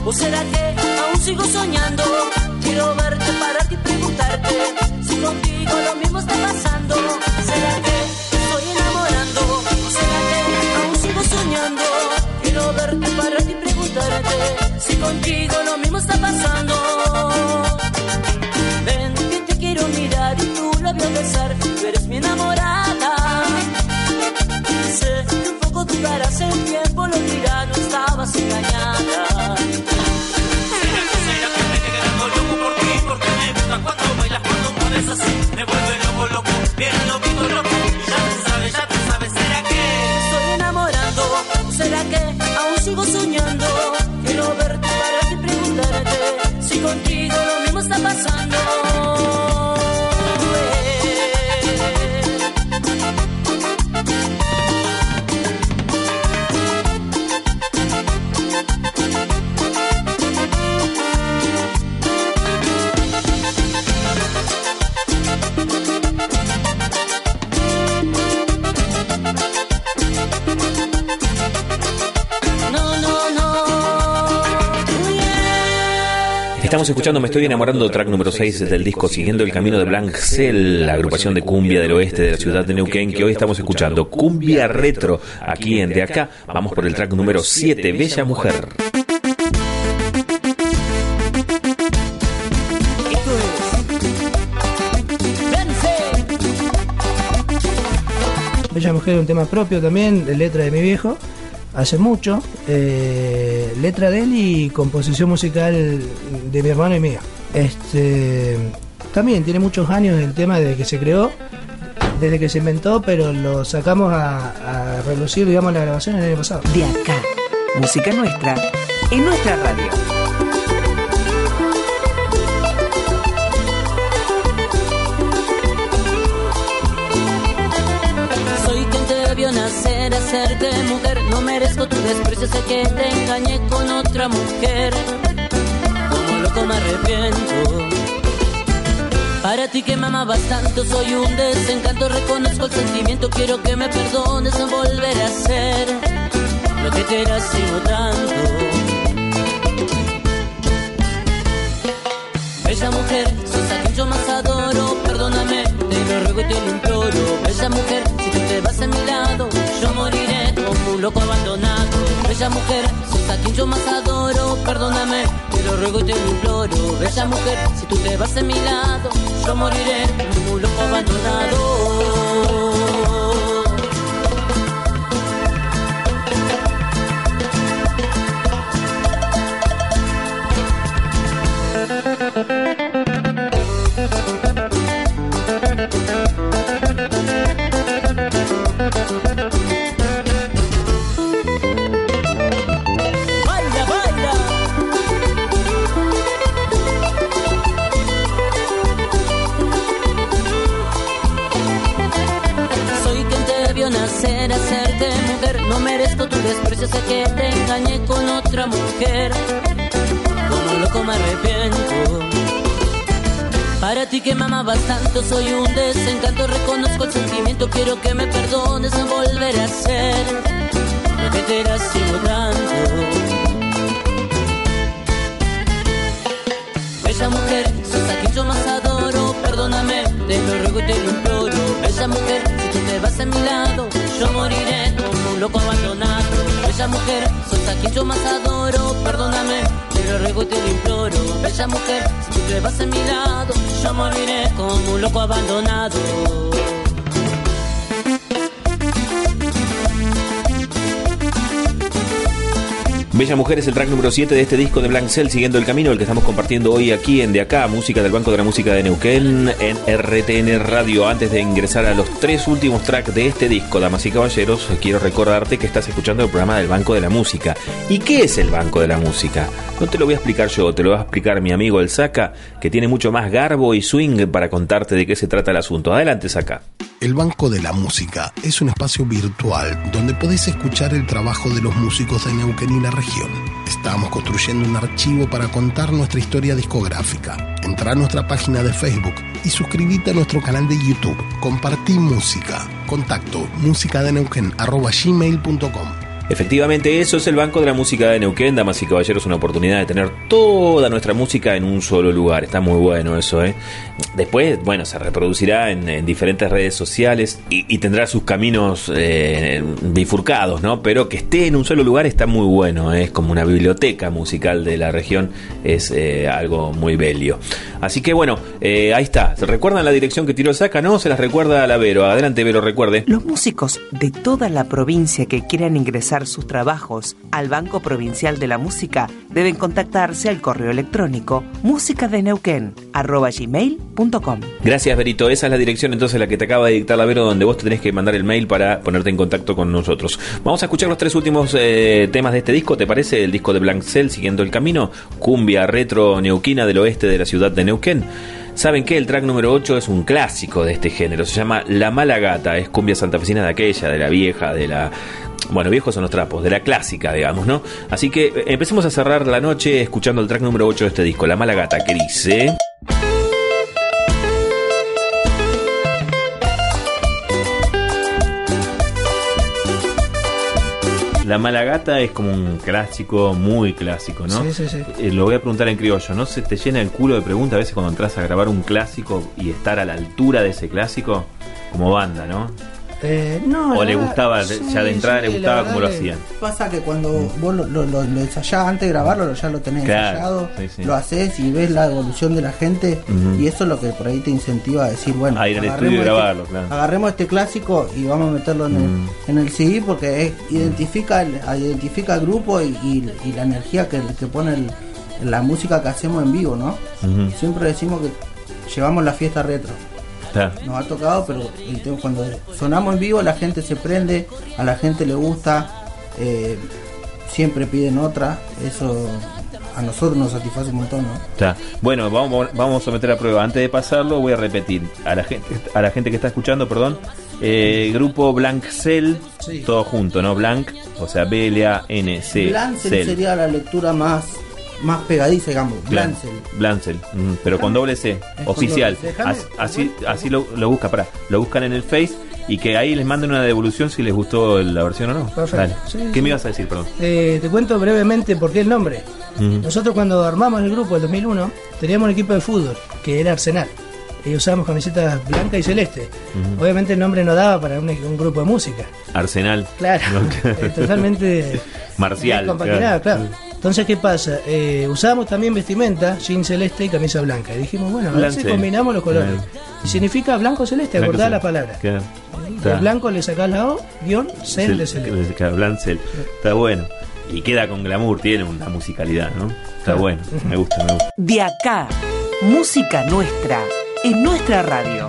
¿O será que aún sigo soñando? Quiero verte, pararte y preguntarte si contigo lo mismo está pasando. ¿Será que estoy enamorando? ¿O será que aún sigo soñando? Quiero verte, pararte y preguntarte si contigo lo mismo está pasando. Ven que te quiero mirar y tú labio besar, tú eres mi enamorada. Sé que un poco dudarás el tiempo, lo dirá, no estabas engañada. Estamos escuchando Me estoy enamorando, track número 6 del disco Siguiendo el camino de Blanc Cell, la agrupación de cumbia del oeste de la ciudad de Neuquén, que hoy estamos escuchando Cumbia Retro, aquí en De Acá. Vamos por el track número 7, Bella Mujer. Bella Mujer es un tema propio también, de letra de mi viejo, hace mucho. eh, letra de él y composición musical de mi hermano y mía. Este, también tiene muchos años el tema desde que se creó, desde que se inventó, pero lo sacamos a, a relucir, digamos, la grabación el año pasado. de acá. Música nuestra en nuestra radio. Soy quien te vio nacer, hacerte mujer. Desprecio, sé que te engañé con otra mujer. Como loco me arrepiento. Para ti que me amabas tanto soy un desencanto, reconozco el sentimiento, quiero que me perdones, no volveré a ser lo que te era sigo tanto. Bella mujer, sos a quien yo más adoro, perdóname, lo ruego y te lo imploro. Bella mujer, si tú te vas a mi lado, yo moriré como un loco abandonado. Bella mujer, sos a quien yo más adoro, perdóname, te lo ruego y te lo imploro. Bella mujer, si tú te vas a mi lado, yo moriré como un loco abandonado. Tu desprecio, sé que te engañé con otra mujer. Como loco me arrepiento. Para ti que me amabas tanto, soy un desencanto. Reconozco el sentimiento, quiero que me perdones, no volveré a ser lo que te era sigo tanto. Bella mujer, sos a quien yo más adoro, perdóname, te lo ruego y te lo imploro. Bella mujer, si tú te vas a mi lado, yo moriré como un loco abandonado. Bella mujer, sos a yo más adoro, perdóname, te lo ruego y te lo imploro. Bella mujer, si tú te vas a mi lado, yo moriré como un loco abandonado. Bella Mujer es el track número 7 de este disco de Blank Cell, siguiendo el camino, el que estamos compartiendo hoy aquí en De Acá, música del Banco de la Música de Neuquén, en RTN Radio. Antes de ingresar a los tres últimos tracks de este disco, damas y caballeros, quiero recordarte que estás escuchando el programa del Banco de la Música. ¿Y qué es el Banco de la Música? No te lo voy a explicar yo, te lo va a explicar mi amigo el Saca, que tiene mucho más garbo y swing para contarte de qué se trata el asunto. Adelante, Saca. El Banco de la Música es un espacio virtual donde podés escuchar el trabajo de los músicos de Neuquén y la región. Estamos construyendo un archivo para contar nuestra historia discográfica. Entra a nuestra página de Facebook y suscríbete a nuestro canal de YouTube. Compartí música. Contacto musicadeneuquen.gmail.com Efectivamente, eso es el Banco de la Música de Neuquén, damas y caballeros, una oportunidad de tener toda nuestra música en un solo lugar. Está muy bueno eso, ¿eh? Después, bueno, se reproducirá en, en diferentes redes sociales y, tendrá sus caminos eh, bifurcados, ¿no? Pero que esté en un solo lugar está muy bueno, ¿eh? es como una biblioteca musical de la región, es eh, algo muy bello. Así que bueno, ahí está. ¿Se recuerdan la dirección que tiró Saca? No, se las recuerda a la Vero. Adelante, Vero, recuerde. Los músicos de toda la provincia que quieran ingresar sus trabajos al Banco Provincial de la Música deben contactarse al correo electrónico musicadeneuquen@gmail.com. Gracias, Berito. Esa es la dirección entonces la que te acaba de dictar la Vero, donde vos te tenés que mandar el mail para ponerte en contacto con nosotros. Vamos a escuchar los tres últimos eh, temas de este disco, ¿te parece? El disco de Blanc Cell, Siguiendo el Camino, cumbia retro neuquina del oeste de la ciudad de Neuquén. Saben que el track número 8 es un clásico de este género, se llama La Mala Gata, es cumbia santafesina de aquella, de la vieja, de la... Bueno, viejos son los trapos, de la clásica, digamos, ¿no? Así que eh, empecemos a cerrar la noche escuchando el track número 8 de este disco, La Mala Gata, que dice... La Malagata es como un clásico, muy clásico, ¿no? Sí, sí, sí. Eh, lo voy a preguntar en criollo. ¿No se te llena el culo de preguntas a veces cuando entras a grabar un clásico y estar a la altura de ese clásico? Como banda, ¿no? Eh, no, ¿O le verdad- gustaba, ya de entrada le gustaba cómo lo que- hacían? Pasa que cuando vos lo, lo, lo- lo ensayás antes de grabarlo, ya lo tenés Claro, ensayado, sí, sí. lo haces y ves la evolución de la gente y eso es lo que por ahí te incentiva a decir, bueno, A ir al agarremos estudio y este- claro. agarremos este clásico y vamos a meterlo en, Mm. el, en el CD porque es- identifica, el, identifica el grupo y, y- y la energía que, que pone el- la música que hacemos en vivo, ¿no? Siempre decimos que llevamos la fiesta retro. Claro. Nos ha tocado, pero cuando sonamos en vivo la gente se prende, a la gente le gusta, eh, siempre piden otra, eso a nosotros nos satisface un montón, ¿no? Está. Bueno, vamos, vamos a meter a prueba. Antes de pasarlo, voy a repetir a la gente, a la gente que está escuchando, perdón. Eh, grupo Blanc Cell, Sí. todo junto, ¿no? Blanc, o sea, B-L-A-N-C. Lancel Cell. sería la lectura más más pegadiza, digamos, Blan- Blancel. Blancel, mm, pero con doble C, oficial. doble C. Déjame- As- Así, así lo, lo busca, para, lo buscan en el Face y que ahí les manden una devolución si les gustó la versión o no. Perfecto. Dale. Sí, ¿Qué sí. me ibas a decir, perdón? Eh, te cuento brevemente por qué el nombre. Nosotros cuando armamos el grupo en 2001 teníamos un equipo de fútbol que era Arsenal. Y usábamos camisetas blanca y celeste. Obviamente el nombre no daba para un, un grupo de música. Arsenal. Claro, eh, totalmente Marcial, claro. claro. Entonces, ¿qué pasa? Eh, usábamos también vestimenta, jean celeste y camisa blanca. Y dijimos, bueno, a ver si combinamos los colores. Claro. Y significa blanco celeste, Blanco acordá la palabra. Claro. Del Está. blanco le sacás la O, guion, cel de Cel- celeste. claro, Blancel. Está bueno. Y queda con glamour, tiene una musicalidad, ¿no? Está Claro. bueno, me gusta, me gusta. De acá, música nuestra, en nuestra radio.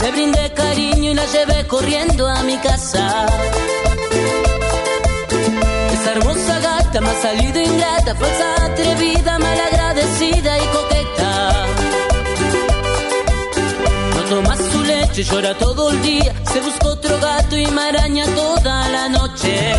Le brindé cariño y la llevé corriendo a mi casa. Esa hermosa gata me ha salido ingrata, falsa, atrevida, malagradecida y coqueta. No toma su leche, llora todo el día, se busca otro gato y me araña toda la noche.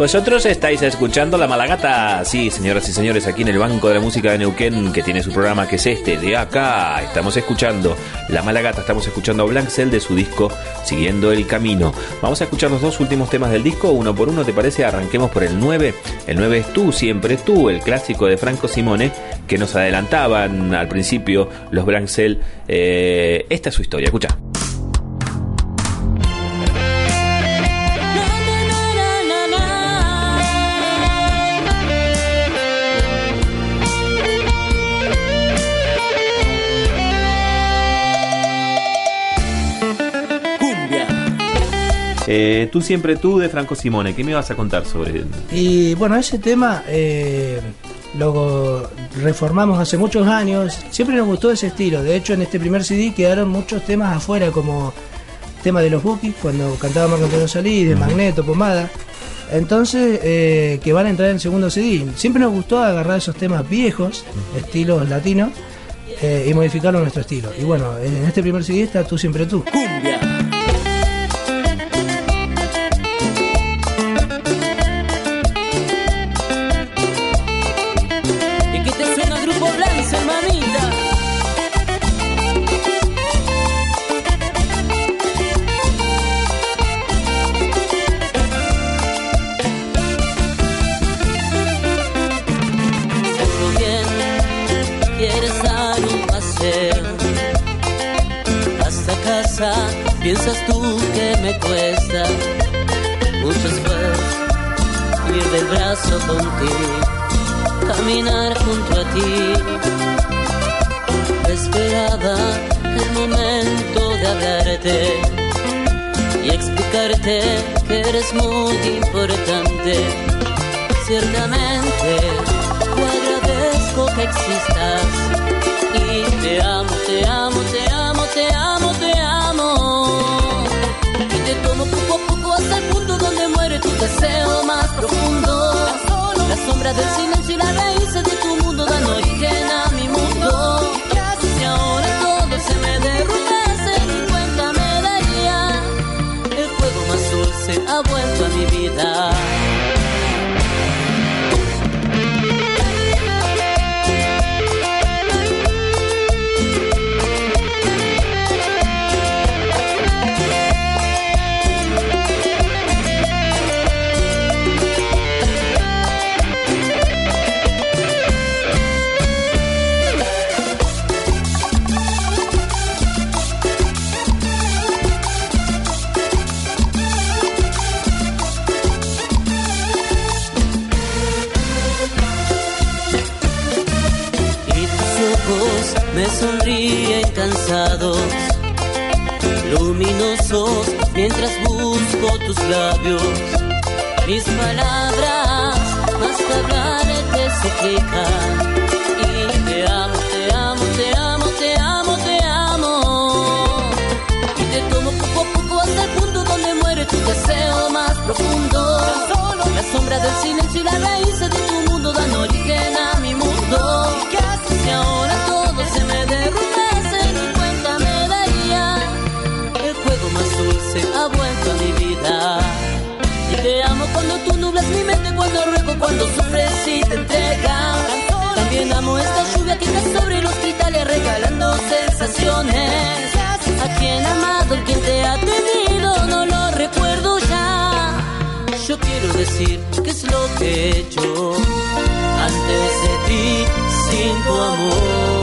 Vosotros estáis escuchando La Malagata, sí, señoras y señores, aquí en el Banco de la Música de Neuquén, que tiene su programa que es este, de acá. Estamos escuchando La Malagata, estamos escuchando a Blancel de su disco Siguiendo el Camino. Vamos a escuchar los dos últimos temas del disco, uno por uno, ¿te parece? Arranquemos por el 9. El 9 es tú, siempre tú, el clásico de Franco Simone, que nos adelantaban al principio los Blancel. Eh, esta es su historia, escucha. Eh, tú siempre tú de Franco Simone, ¿qué me vas a contar sobre Y bueno, ese tema eh, lo reformamos hace muchos años. Siempre nos gustó ese estilo. De hecho, en este primer CD quedaron muchos temas afuera, como tema de los Bookies, cuando cantaba Marco Antonio Salí, de Magneto, Pomada. Entonces, eh, que van a entrar en el segundo CD. Siempre nos gustó agarrar esos temas viejos, estilos latinos, eh, y modificarlo a nuestro estilo. Y bueno, en este primer CD está Tú Siempre Tú. Cumbia. Piensas tú que me cuesta mucho esfuerzo ir del brazo contigo caminar junto a ti esperaba el momento de hablarte y explicarte que eres muy importante. Ciertamente te agradezco que existas y te amo, te amo, te amo, te amo, deseo más profundo. La sombra del silencio y la raíz de tu mundo dan origen a mi mundo. Si ahora todo se me derrumbase, ni cuenta me daría. El juego más dulce ha vuelto a mi vida. Me sonríen cansados, luminosos mientras busco tus labios. Mis palabras más que hablarte suplican A quien amado, te ha tenido, no lo recuerdo ya. Yo quiero decir es lo que he hecho antes de ti sin tu amor.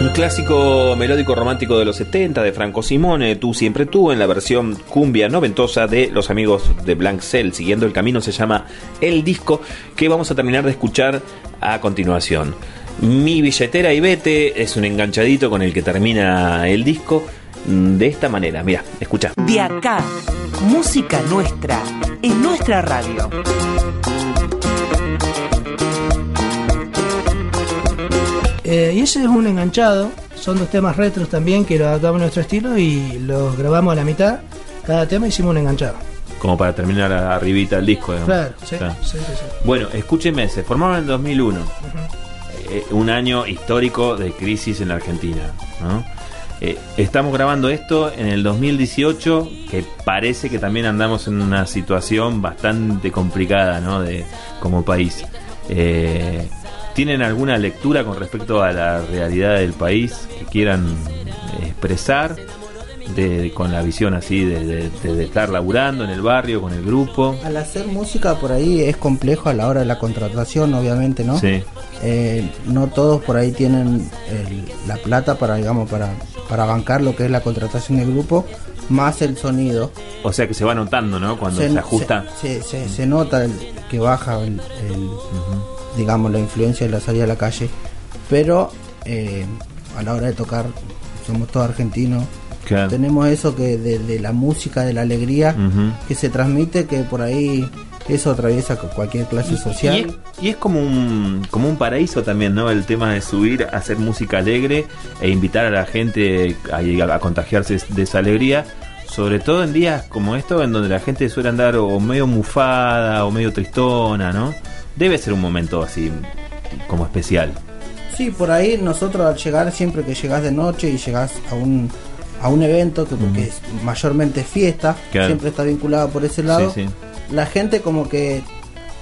Un clásico melódico romántico de los 70 de Franco Simone, Tú siempre tú, en la versión cumbia noventosa de los amigos de Blank Cell. Siguiendo el camino se llama El Disco, que vamos a terminar de escuchar a continuación. Mi billetera y vete es un enganchadito con el que termina el disco mm, de esta manera. Mira, escucha. De acá, música nuestra, en nuestra radio. Eh, y ese es un enganchado, son dos temas retros también que lo adaptamos a nuestro estilo y los grabamos a la mitad. Cada tema hicimos un enganchado. Como para terminar arribita el disco. digamos. Claro, sí, Claro. sí, sí, sí. Bueno, escúcheme, se formaron en el 2001. Eh, un año histórico de crisis en la Argentina. Eh, estamos grabando esto en el 2018, que parece que también andamos en una situación bastante complicada de, como país. Eh, ¿Tienen alguna lectura con respecto a la realidad del país que quieran expresar? De, con la visión así de, de- estar laburando en el barrio, con el grupo. Al hacer música por ahí es complejo a la hora de la contratación, obviamente, ¿no? Sí. Eh, no todos por ahí tienen el- la plata para, digamos, para, para bancar lo que es la contratación del grupo, más el sonido. O sea que se va notando, ¿no? Cuando se, ajusta. Se, se- se nota el- que baja, el, el- digamos, la influencia de la salida a la calle, pero eh, a la hora de tocar somos todos argentinos. Claro. Tenemos eso que de, de la música, de la alegría que se transmite, que por ahí eso atraviesa cualquier clase social. Y es, y es como un como un paraíso también, ¿no? El tema de subir, hacer música alegre e invitar a la gente a, a contagiarse de esa alegría, sobre todo en días como estos en donde la gente suele andar o medio mufada o medio tristona, ¿no? Debe ser un momento así como especial. Sí, por ahí nosotros al llegar, siempre que llegás de noche y llegás a un, a un evento, que porque es mayormente fiesta, Claro. siempre está vinculado por ese lado, Sí, sí. la gente como que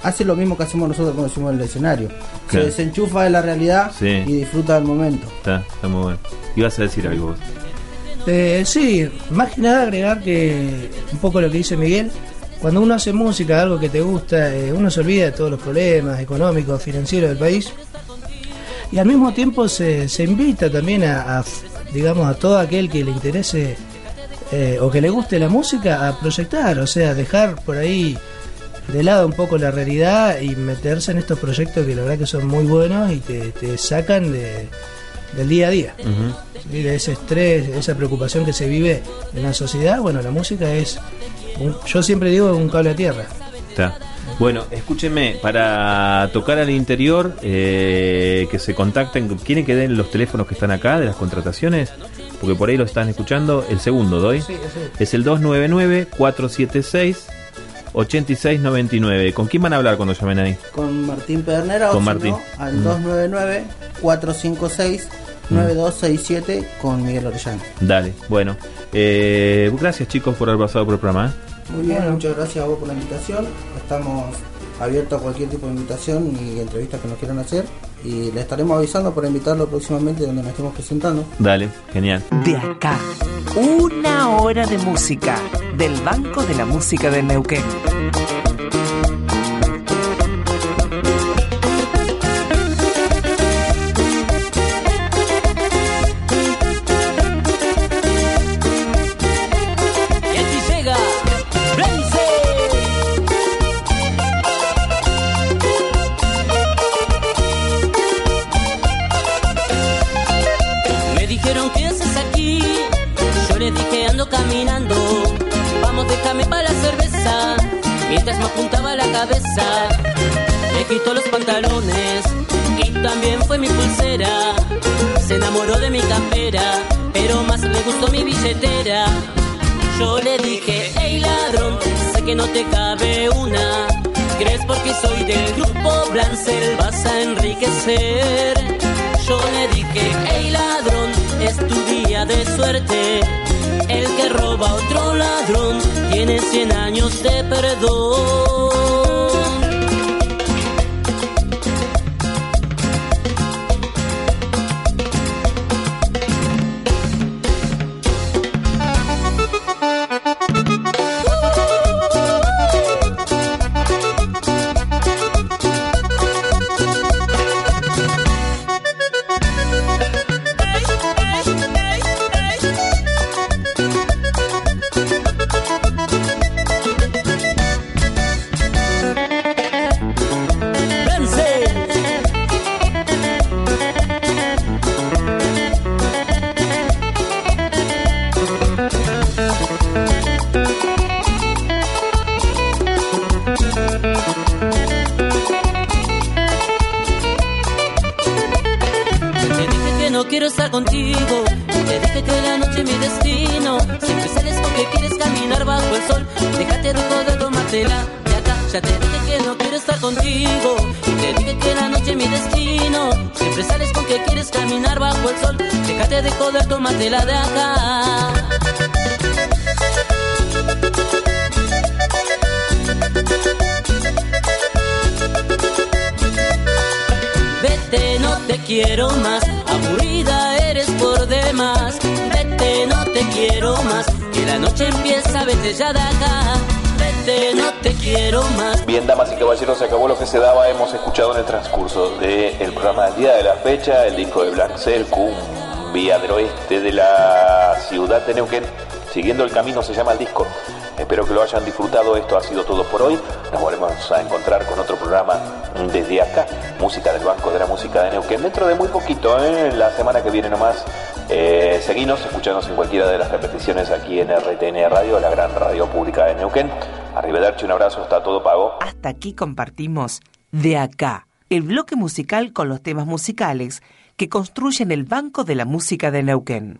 hace lo mismo que hacemos nosotros cuando en el escenario. Claro. Se desenchufa de la realidad Sí. y disfruta del momento. Está, está muy bueno. Ibas a decir algo vos. Eh, sí, más que nada agregar que un poco lo que dice Miguel, cuando uno hace música, algo que te gusta, eh, uno se olvida de todos los problemas económicos, financieros del país y al mismo tiempo se, se invita también a, a, digamos, a todo aquel que le interese eh, o que le guste la música a proyectar, o sea, dejar por ahí de lado un poco la realidad y meterse en estos proyectos que la verdad que son muy buenos y te, te sacan de, del día a día. ¿sí? de ese estrés, esa preocupación que se vive en la sociedad, bueno, la música es, un- yo siempre digo, un cable a tierra. Está. Bueno, escúchenme, para tocar al interior, eh, que se contacten, ¿quieren que den los teléfonos que están acá de las contrataciones? Porque por ahí lo están escuchando. El segundo, doy. Sí, sí. Es el 299-476-8699. ¿Con quién van a hablar cuando llamen ahí? Con Martín Pedernera Con o Martín. no, al Mm. 299-456-9267 con Miguel Orellana. Dale, bueno. Eh, gracias chicos por haber pasado por el programa. ¿eh? Muy bien, Bueno. muchas gracias a vos por la invitación. Estamos abiertos a cualquier tipo de invitación y entrevistas que nos quieran hacer. Y le estaremos avisando para invitarlo próximamente donde nos estemos presentando. Dale, genial. De acá, una hora de música del Banco de la Música de Neuquén. Me apuntaba la cabeza, me quitó los pantalones y también fue mi pulsera. Se enamoró de mi campera, pero más le gustó mi billetera. Yo le dije, hey ladrón, sé que no te cabe una. ¿Crees porque soy del grupo Blancel vas a enriquecer? Yo le dije, hey ladrón, es tu día de suerte. El que roba a otro ladrón tiene 100 años de perdón. El disco de Black Cell, Cumbia del Oeste de la ciudad de Neuquén. Siguiendo el camino se llama el disco. Espero que lo hayan disfrutado. Esto ha sido todo por hoy. Nos volvemos a encontrar con otro programa. desde acá, música del Banco de la Música de Neuquén. Dentro de muy poquito, ¿eh? la semana que viene nomás, eh, seguinos, escuchanos en cualquiera de las repeticiones aquí en RTN Radio, la gran radio pública de Neuquén. Arrivederci, un abrazo, está todo pago. Hasta aquí compartimos De Acá, el bloque musical con los temas musicales que construyen el Banco de la Música de Neuquén.